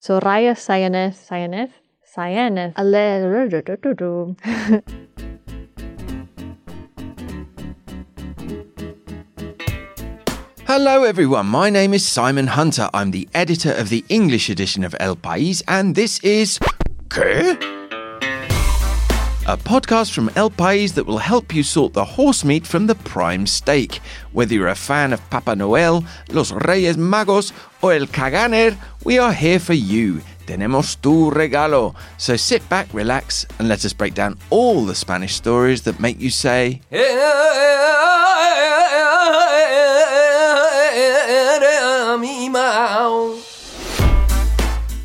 Soraya Sayanez, Sayanez, Sayanez, Ale. Hello, everyone. My name is Simon Hunter. I'm the editor of the English edition of El País, and this is. A podcast from El País that will help you sort the horse meat from the prime steak. Whether you're a fan of Papa Noel, Los Reyes Magos, or El Caganer, we are here for you. Tenemos tu regalo. So sit back, relax, and let us break down all the Spanish stories that make you say.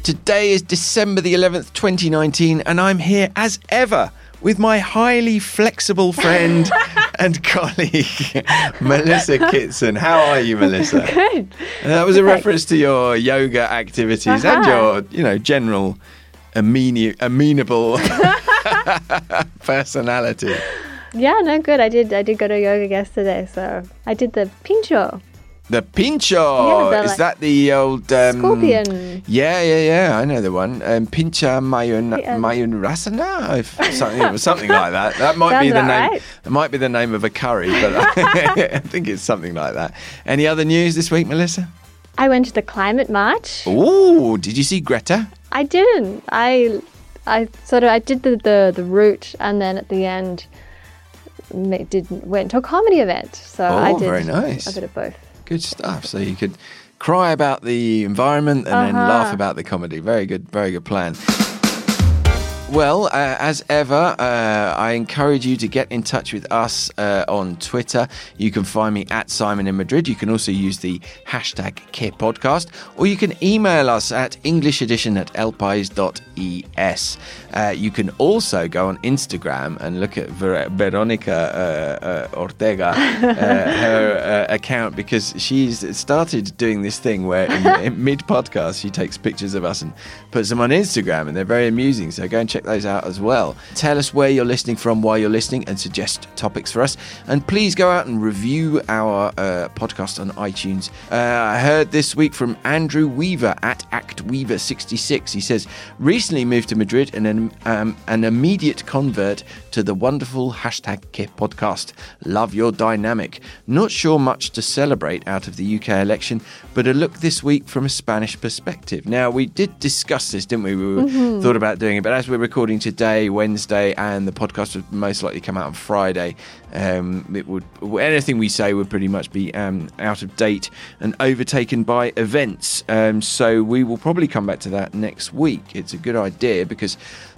Today is December the 11th, 2019, and I'm here as ever with my highly flexible friend and colleague, Melissa Kitson. How are you, Melissa? Good. And that was a Thanks. reference to your yoga activities and Uh-huh. your, you know, general ameni- amenable personality. Yeah, no, good. I did. I did go to yoga yesterday, so I did the pincho. The pincho. Yeah, is like, that the old um, Scorpion. Yeah, yeah, yeah. I know the one. Um, pincha mayun Yeah. mayurasana, if something something like that. That might Sounds be the name. right. That might be the name of a curry, but I think it's something like that. Any other news this week, Melissa? I went to the climate march. Oh, did you see Greta? I didn't. I, I sort of I did the the, the route, and then at the end, did went to a comedy event. So I Oh, did very nice. a bit of both. Good stuff. So you could cry about the environment and then Uh-huh. laugh about the comedy. Very good, very good plan. Well, uh, as ever, uh, I encourage you to get in touch with us uh, on Twitter. You can find me at Simon in Madrid. You can also use the hashtag QuePodcast, or you can email us at englishedition at elpais.es. Uh, you can also go on Instagram and look at Ver- Veronica uh, uh, Ortega, uh, her uh, account, because she's started doing this thing where in, in mid podcast she takes pictures of us and puts them on Instagram, and they're very amusing. So go and check those out as well. Tell us where you're listening from, why you're listening, and suggest topics for us. And please go out and review our uh, podcast on iTunes. Uh, I heard this week from Andrew Weaver at Act Weaver 66. He says, recently moved to Madrid and an, um, an immediate convert to the wonderful hashtag Que podcast. Love your dynamic. Not sure much to celebrate out of the UK election, but a look this week from a Spanish perspective. Now, we did discuss this, didn't we? We were, thought about doing it, but as we're recording today, Wednesday, and the podcast would most likely come out on Friday, um, it would anything we say would pretty much be um, out of date and overtaken by events. Um, so we will probably come back to that next week. It's a good idea because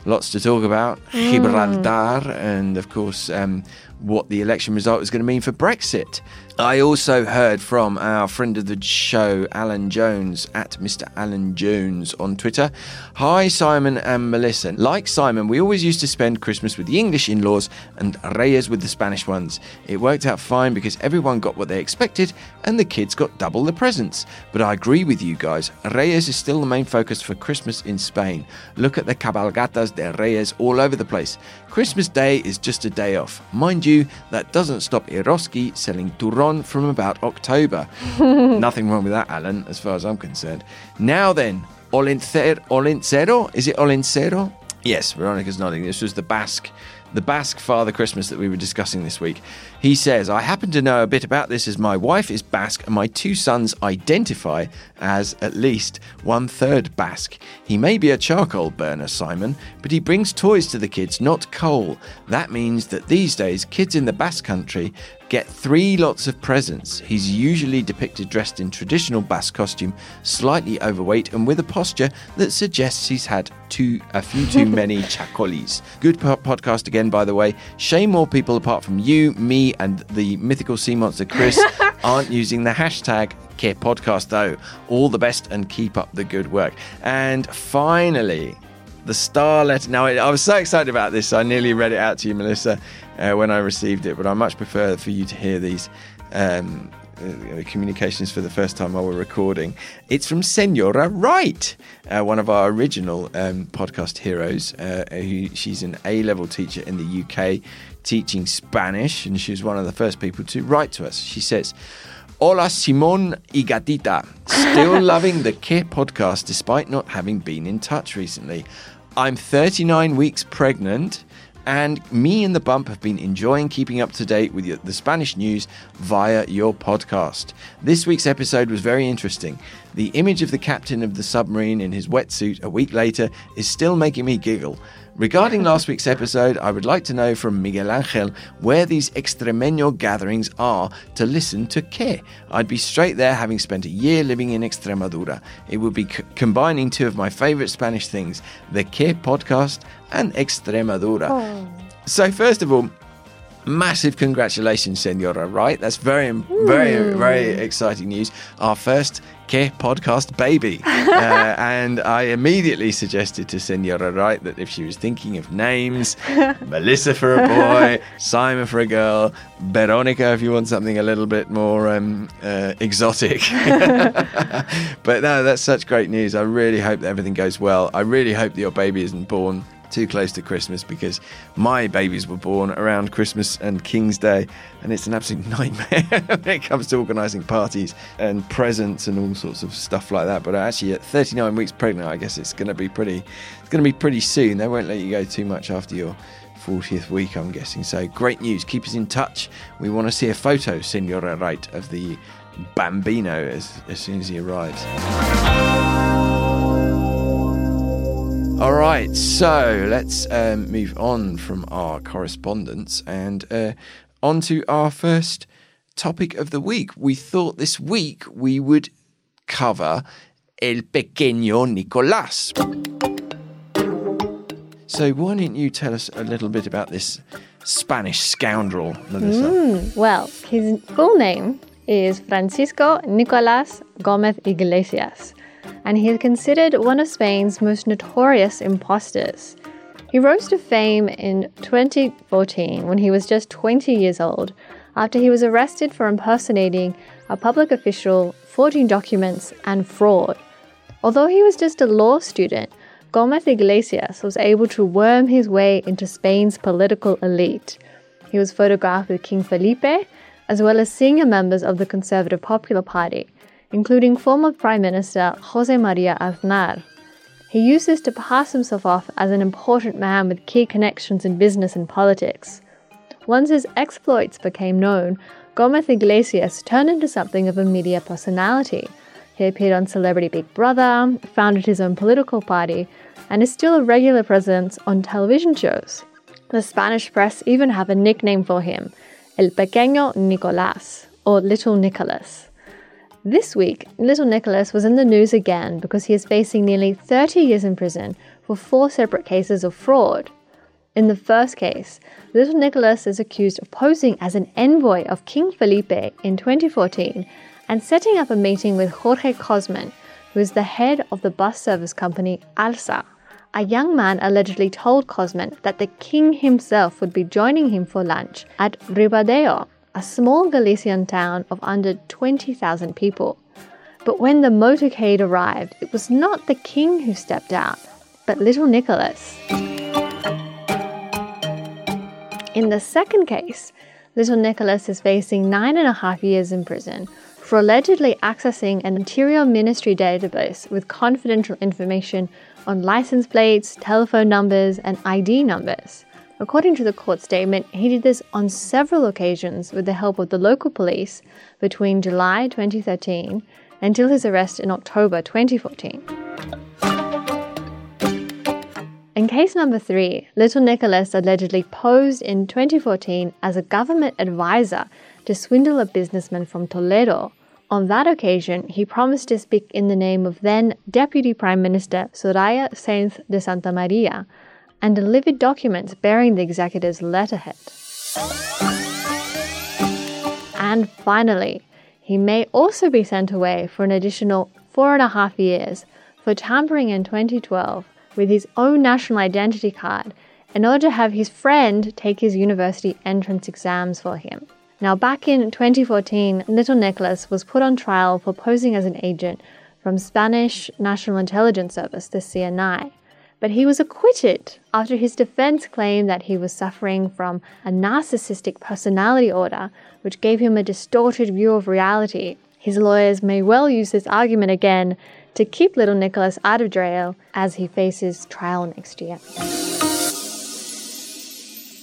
lots to talk about Gibraltar and, of course, um, what the election result is going to mean for Brexit. I also heard from our friend of the show, Alan Jones, at Mr. Alan Jones on Twitter. Hi, Simon and Melissa. Like Simon, we always used to spend Christmas with the English in laws and Reyes with the Spanish ones. It worked out fine because everyone got what they expected and the kids got double the presents. But I agree with you guys. Reyes is still the main focus for Christmas in Spain. Look at the cabalgatas de Reyes all over the place. Christmas Day is just a day off. Mind you, that doesn't stop Eroski selling turron from about October. Nothing wrong with that, Alan, as far as I'm concerned. Now then, Olencer- Olentzero? Is it Olentzero? Yes, Veronica's nodding. This was the Basque, the Basque Father Christmas that we were discussing this week. He says, I happen to know a bit about this as my wife is Basque and my two sons identify as at least one third Basque. He may be a charcoal burner, Simon, but he brings toys to the kids, not coal. That means that these days, kids in the Basque country get three lots of presents. He's usually depicted dressed in traditional Basque costume, slightly overweight, and with a posture that suggests he's had too a few too many chacolis. Good po- podcast again, by the way. Shame more people apart from you, me, and the mythical sea monster Chris aren't using the hashtag Que Podcast though. All the best and keep up the good work. And finally, the star letter. Now, I was so excited about this, I nearly read it out to you, Melissa, uh, when I received it, but I much prefer for you to hear these. Um, uh, communications for the first time while we're recording. It's from Senora Wright, uh, one of our original um, podcast heroes. Uh, who, she's an A level teacher in the UK teaching Spanish, and she was one of the first people to write to us. She says, Hola, Simon y Gatita. Still loving the Que podcast despite not having been in touch recently. I'm 39 weeks pregnant, and me and the bump have been enjoying keeping up to date with the Spanish news via your podcast. This week's episode was very interesting. The image of the captain of the submarine in his wetsuit a week later is still making me giggle. Regarding last week's episode, I would like to know from Miguel Angel where these extremeño gatherings are to listen to Que. I'd be straight there having spent a year living in Extremadura. It would be c- combining two of my favorite Spanish things, the Que podcast and Extremadura. Oh. So, first of all, massive congratulations, Senora, Wright? That's very, very, very exciting news. Our first Que podcast baby. uh, and I immediately suggested to Senora Wright that if she was thinking of names, Melissa for a boy, Simon for a girl, Veronica if you want something a little bit more um, uh, exotic. but no, that's such great news. I really hope that everything goes well. I really hope that your baby isn't born too close to Christmas because my babies were born around Christmas and King's Day, and it's an absolute nightmare when it comes to organising parties and presents and all sorts of stuff like that. But actually, at 39 weeks pregnant, I guess it's going to be pretty. It's going to be pretty soon. They won't let you go too much after your 40th week, I'm guessing. So great news. Keep us in touch. We want to see a photo, Senora Wright, of the Bambino as, as soon as he arrives. All right, so let's um, move on from our correspondence and uh, on to our first topic of the week. We thought this week we would cover El Pequeño Nicolás. So, why don't you tell us a little bit about this Spanish scoundrel, Melissa? Mm, well, his full name is Francisco Nicolás Gómez Iglesias and he is considered one of Spain's most notorious imposters. He rose to fame in 2014 when he was just 20 years old after he was arrested for impersonating a public official, forging documents, and fraud. Although he was just a law student, Gomez Iglesias was able to worm his way into Spain's political elite. He was photographed with King Felipe, as well as senior members of the Conservative Popular Party, including former Prime Minister Jose Maria Aznar. He used this to pass himself off as an important man with key connections in business and politics. Once his exploits became known, Gomez Iglesias turned into something of a media personality. He appeared on Celebrity Big Brother, founded his own political party, and is still a regular presence on television shows. The Spanish press even have a nickname for him, El Pequeño Nicolás, or Little Nicholas. This week, little Nicholas was in the news again because he is facing nearly 30 years in prison for four separate cases of fraud. In the first case, little Nicholas is accused of posing as an envoy of King Felipe in 2014 and setting up a meeting with Jorge Cosmen, who is the head of the bus service company Alsa. A young man allegedly told Cosmen that the king himself would be joining him for lunch at Ribadeo, a small Galician town of under 20,000 people. But when the motorcade arrived, it was not the king who stepped out, but little Nicholas. In the second case, little Nicholas is facing nine and a half years in prison for allegedly accessing an Interior Ministry database with confidential information on license plates, telephone numbers, and ID numbers. According to the court statement, he did this on several occasions with the help of the local police between July 2013 until his arrest in October 2014. In case number three, little Nicholas allegedly posed in 2014 as a government advisor to swindle a businessman from Toledo. On that occasion, he promised to speak in the name of then Deputy Prime Minister Soraya Sainz de Santa Maria and delivered documents bearing the executive's letterhead. And finally, he may also be sent away for an additional four and a half years for tampering in 2012 with his own national identity card in order to have his friend take his university entrance exams for him. Now, back in 2014, little Nicholas was put on trial for posing as an agent from Spanish National Intelligence Service, the CNI, but he was acquitted after his defense claimed that he was suffering from a narcissistic personality order, which gave him a distorted view of reality. His lawyers may well use this argument again to keep little Nicholas out of jail as he faces trial next year.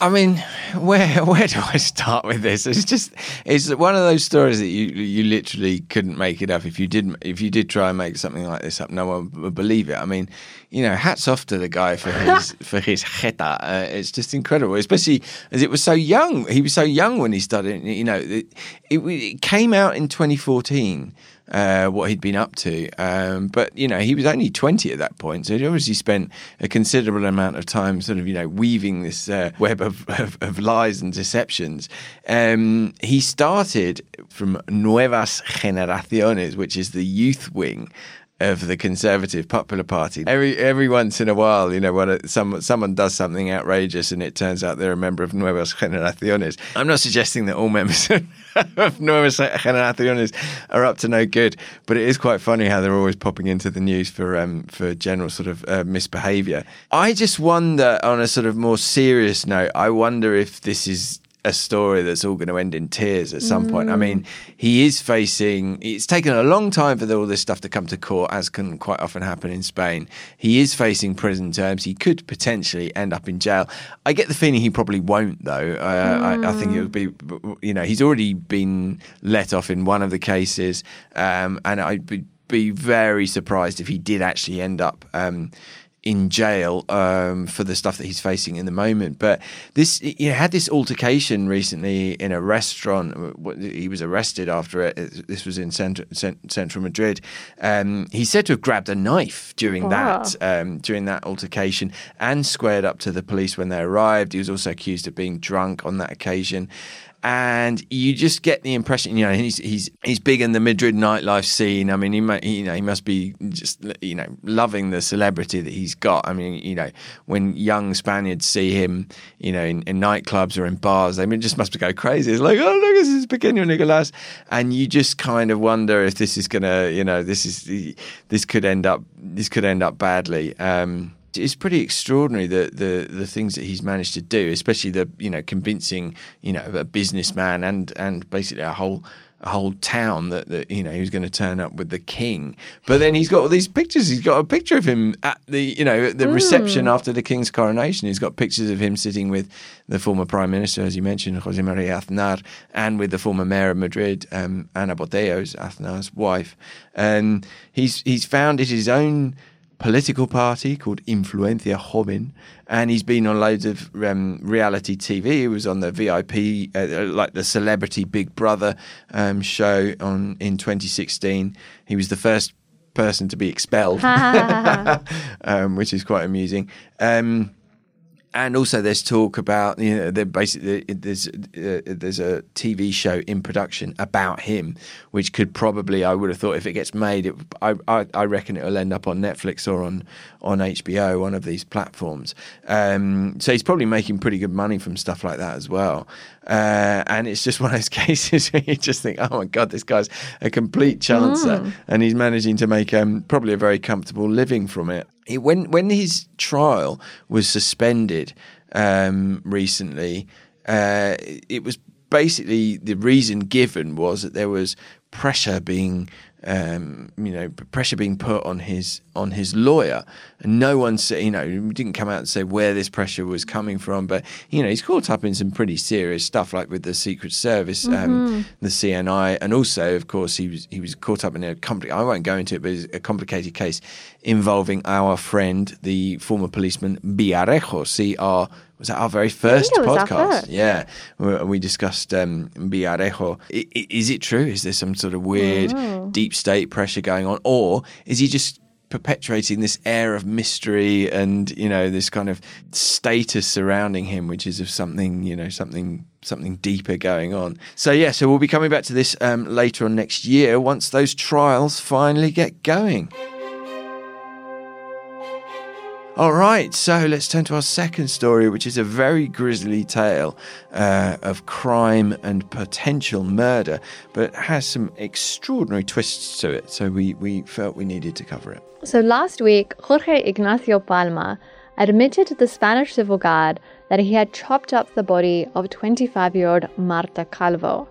I mean, where where do I start with this? It's just it's one of those stories that you you literally couldn't make it up. If you did if you did try and make something like this up, no one would believe it. I mean, you know, hats off to the guy for his for his jeta. Uh, it's just incredible, especially as it was so young. He was so young when he started. You know, it, it, it came out in 2014 uh, what he'd been up to. Um, but you know, he was only twenty at that point, so he obviously spent a considerable amount of time, sort of, you know, weaving this uh, web of, of, of, lies and deceptions. Um, he started from Nuevas Generaciones, which is the youth wing of the Conservative Popular Party. Every every once in a while, you know, when some someone does something outrageous and it turns out they're a member of Nuevas Generaciones. I'm not suggesting that all members of Nuevas Generaciones are up to no good, but it is quite funny how they're always popping into the news for um, for general sort of uh, misbehaviour. I just wonder, on a sort of more serious note, I wonder if this is a story that's all going to end in tears at some mm. point. I mm. mean, he is facing, it's taken a long time for all this stuff to come to court, as can quite often happen in Spain. He is facing prison terms. He could potentially end up in jail. I get the feeling he probably won't, though. Uh, mm. I, I, think it would be, you know, he's already been let off in one of the cases, um, and I'd be, be very surprised if he did actually end up. Um, in jail um, for the stuff that he's facing in the moment. But this, you know, had this altercation recently in a restaurant. He was arrested after it. This was in central, central Madrid. Um, he's said to have grabbed a knife during wow. that um, during that altercation and squared up to the police when they arrived. He was also accused of being drunk on that occasion and you just get the impression, you know, he's he's he's big in the Madrid nightlife scene. I mean, he, he you know he must be just you know loving the celebrity that he's got. I mean, you know, when young Spaniards see him, you know, in, in nightclubs or in bars, they just must go crazy. It's like, oh look, this is Pequeño Nicolas, and you just kind of wonder if this is gonna, you know, this is this could end up this could end up badly. Um, it's pretty extraordinary the, the the things that he's managed to do, especially the you know convincing you know a businessman and and basically a whole a whole town that, that you know he was going to turn up with the king. But then he's got all these pictures. He's got a picture of him at the you know the mm. reception after the king's coronation. He's got pictures of him sitting with the former prime minister, as you mentioned, Jose Maria Aznar, and with the former mayor of Madrid, um, Ana Botella, Aznar's wife. And he's he's founded his own political party called Influencia Joven, and he's been on loads of um, reality TV. He was on the VIP, uh, like the Celebrity Big Brother um, show on in 2016. He was the first person to be expelled, um, which is quite amusing. Um, and also there's talk about you know there basically there's uh, there's a TV show in production about him, which could probably I would have thought if it gets made, it, I, I, I reckon it will end up on Netflix or on on HBO, one of these platforms. Um, so he's probably making pretty good money from stuff like that as well. Uh, and it's just one of those cases where you just think, oh my god, this guy's a complete chancer, mm. and he's managing to make um, probably a very comfortable living from it when when his trial was suspended um, recently, uh, it was basically the reason given was that there was pressure being um, you know, pressure being put on his on his lawyer, and no one said, you know, didn't come out and say where this pressure was coming from. But you know, he's caught up in some pretty serious stuff, like with the Secret Service, um, mm-hmm. um, the CNI, and also, of course, he was he was caught up in a complicated. I won't go into it, but it's a complicated case involving our friend, the former policeman Villarejo, C R was that our very first podcast? First. Yeah, we discussed um, Villarejo. Is it true? Is there some sort of weird oh. deep state pressure going on, or is he just perpetuating this air of mystery and you know this kind of status surrounding him, which is of something you know something something deeper going on. So yeah, so we'll be coming back to this um, later on next year once those trials finally get going. All right, so let's turn to our second story, which is a very grisly tale uh, of crime and potential murder, but has some extraordinary twists to it. So we, we felt we needed to cover it. So last week, Jorge Ignacio Palma admitted to the Spanish Civil Guard that he had chopped up the body of 25 year old Marta Calvo.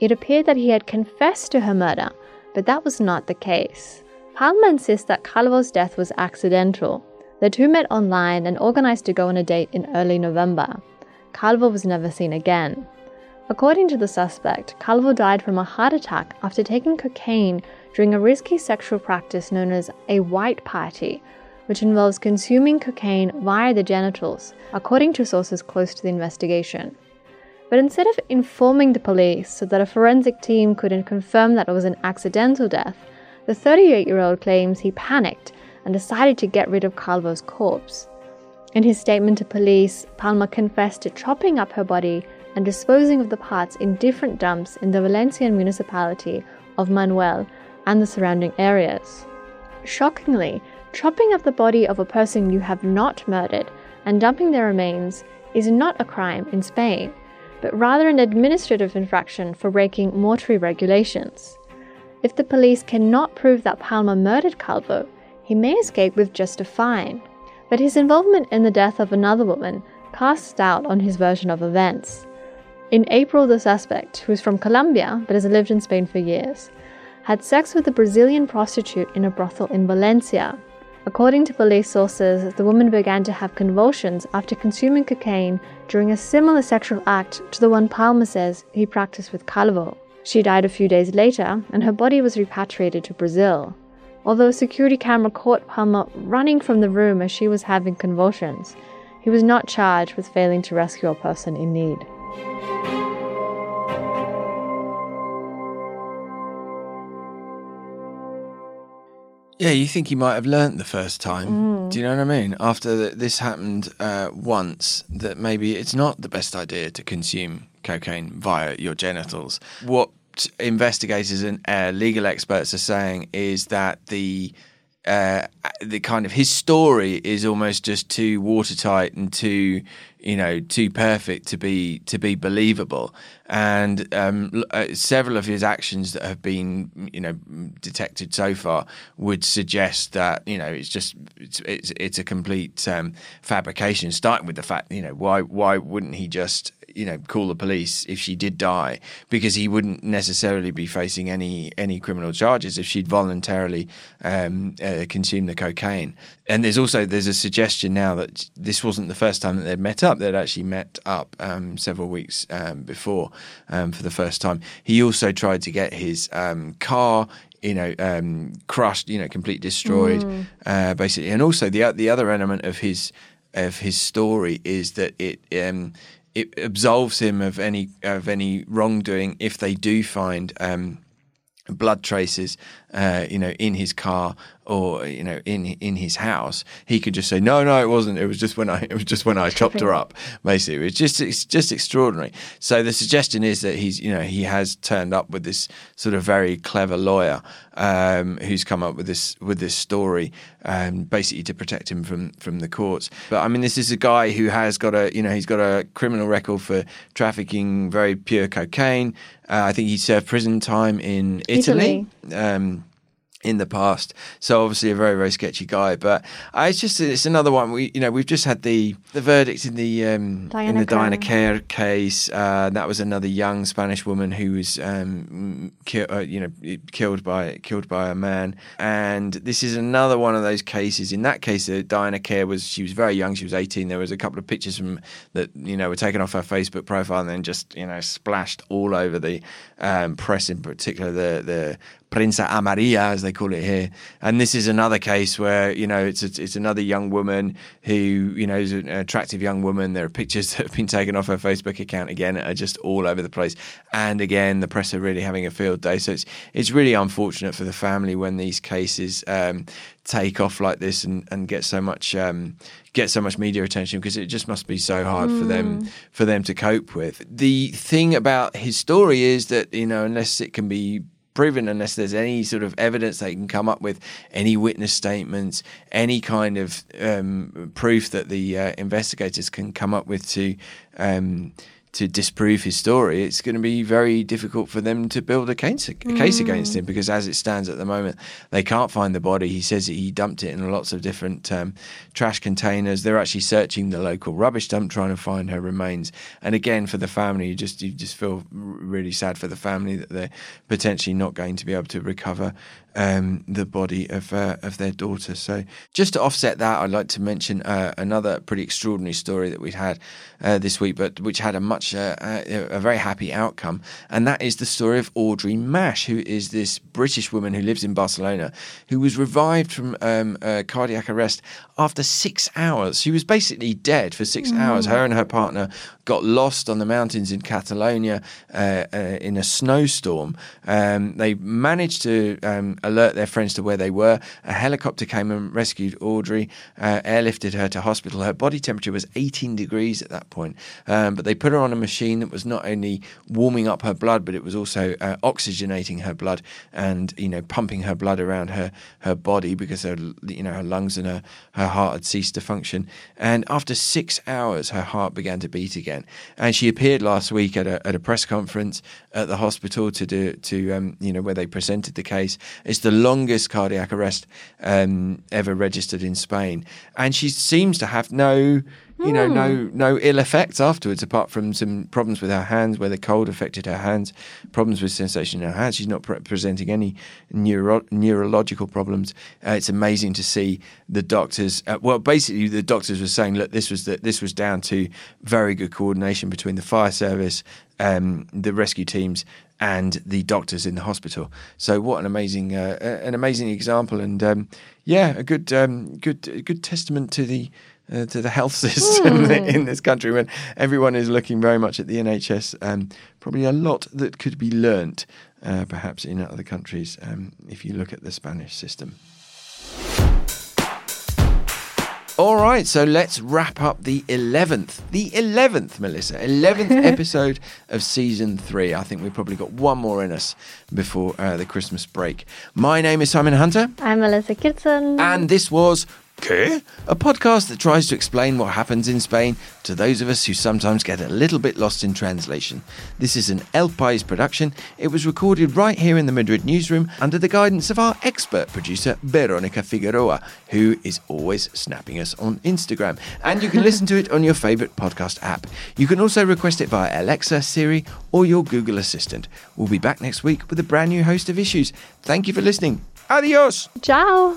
It appeared that he had confessed to her murder, but that was not the case. Palma insists that Calvo's death was accidental the two met online and organized to go on a date in early November. Calvo was never seen again. According to the suspect, Calvo died from a heart attack after taking cocaine during a risky sexual practice known as a white party, which involves consuming cocaine via the genitals, according to sources close to the investigation. But instead of informing the police so that a forensic team could confirm that it was an accidental death, the 38 year old claims he panicked and decided to get rid of Calvo's corpse. In his statement to police, Palma confessed to chopping up her body and disposing of the parts in different dumps in the Valencian municipality of Manuel and the surrounding areas. Shockingly, chopping up the body of a person you have not murdered and dumping their remains is not a crime in Spain, but rather an administrative infraction for breaking mortuary regulations. If the police cannot prove that Palma murdered Calvo, he may escape with just a fine. But his involvement in the death of another woman casts doubt on his version of events. In April, the suspect, who is from Colombia but has lived in Spain for years, had sex with a Brazilian prostitute in a brothel in Valencia. According to police sources, the woman began to have convulsions after consuming cocaine during a similar sexual act to the one Palma says he practiced with Calvo. She died a few days later, and her body was repatriated to Brazil although a security camera caught Palma running from the room as she was having convulsions. He was not charged with failing to rescue a person in need. Yeah, you think he might have learnt the first time. Mm. Do you know what I mean? After the, this happened uh, once, that maybe it's not the best idea to consume cocaine via your genitals. What investigators and uh, legal experts are saying is that the uh, the kind of his story is almost just too watertight and too you know too perfect to be to be believable and um, uh, several of his actions that have been you know detected so far would suggest that you know it's just it's it's, it's a complete um, fabrication starting with the fact you know why why wouldn't he just you know, call the police if she did die, because he wouldn't necessarily be facing any any criminal charges if she'd voluntarily um, uh, consumed the cocaine. And there's also there's a suggestion now that this wasn't the first time that they'd met up. They'd actually met up um, several weeks um, before um, for the first time. He also tried to get his um, car you know, um, crushed, you know, completely destroyed, mm. uh, basically. And also the the other element of his of his story is that it um, it absolves him of any of any wrongdoing if they do find um, blood traces, uh, you know, in his car or you know in in his house, he could just say, "No, no, it wasn't. It was just when I it was just when I chopped her up." Basically, it's just it's just extraordinary. So the suggestion is that he's you know he has turned up with this sort of very clever lawyer um, who's come up with this with this story, um, basically to protect him from from the courts. But I mean, this is a guy who has got a you know he's got a criminal record for trafficking very pure cocaine. Uh, I think he served prison time in Italy. Italy. Um, in the past. So obviously a very very sketchy guy, but uh, it's just it's another one. We you know we've just had the the verdict in the um, in the Diana Quer case. Uh, that was another young Spanish woman who was um, ki- uh, you know killed by killed by a man, and this is another one of those cases. In that case, uh, Diana Quer was she was very young. She was eighteen. There was a couple of pictures from that you know were taken off her Facebook profile and then just you know splashed all over the um, press, in particular the the prensa amarilla, as they call it here. And this is another case where you know it's a, it's another young woman who you know is an attractive young woman. There are pictures that have been taken off her Facebook account again, are just all over the place. And again, the press are really having a field day. So it's it's really unfortunate for the family when these cases um, take off like this and, and get so much um, get so much media attention because it just must be so hard mm. for them mm. for them to cope with. The thing about his story is that you know unless it can be proven unless there's any sort of evidence they can come up with, any witness statements, any kind of um, proof that the uh, investigators can come up with to. Um, to disprove his story, it's going to be very difficult for them to build a case, a case mm. against him because, as it stands at the moment, they can't find the body. He says he dumped it in lots of different um, trash containers. They're actually searching the local rubbish dump trying to find her remains. And again, for the family, you just you just feel really sad for the family that they're potentially not going to be able to recover um, the body of uh, of their daughter. So, just to offset that, I'd like to mention uh, another pretty extraordinary story that we had uh, this week, but which had a much uh, uh, a very happy outcome, and that is the story of Audrey Mash, who is this British woman who lives in Barcelona, who was revived from um, cardiac arrest after six hours. She was basically dead for six mm. hours. Her and her partner got lost on the mountains in Catalonia uh, uh, in a snowstorm. Um, they managed to um, alert their friends to where they were. A helicopter came and rescued Audrey, uh, airlifted her to hospital. Her body temperature was 18 degrees at that point, um, but they put her on a machine that was not only warming up her blood, but it was also uh, oxygenating her blood and you know pumping her blood around her her body because her you know her lungs and her her heart had ceased to function. And after six hours, her heart began to beat again. And she appeared last week at a, at a press conference at the hospital to do to um, you know where they presented the case. It's the longest cardiac arrest um, ever registered in Spain, and she seems to have no you know, no hmm. no ill effects afterwards, apart from some problems with her hands, where the cold affected her hands, problems with sensation in her hands. She's not pre- presenting any neuro- neurological problems. Uh, it's amazing to see the doctors. Uh, well, basically, the doctors were saying, look, this was the, this was down to very good coordination between the fire service, um, the rescue teams, and the doctors in the hospital. So what an amazing uh, an amazing example, and um, yeah, a good um, good good testament to the uh, to the health system mm. in this country when everyone is looking very much at the NHS. Um, probably a lot that could be learnt, uh, perhaps in other countries, um, if you look at the Spanish system. All right, so let's wrap up the 11th, the 11th, Melissa, 11th episode of season three. I think we've probably got one more in us before uh, the Christmas break. My name is Simon Hunter. I'm Melissa Kitson. And this was ¿Qué? A podcast that tries to explain what happens in Spain to those of us who sometimes get a little bit lost in translation. This is an El País production. It was recorded right here in the Madrid newsroom under the guidance of our expert producer, Veronica Figueroa, who is always snapping us on Instagram. And you can listen to it on your favourite podcast app. You can also request it via Alexa, Siri, or your Google Assistant. We'll be back next week with a brand new host of issues. Thank you for listening. Adios. Ciao.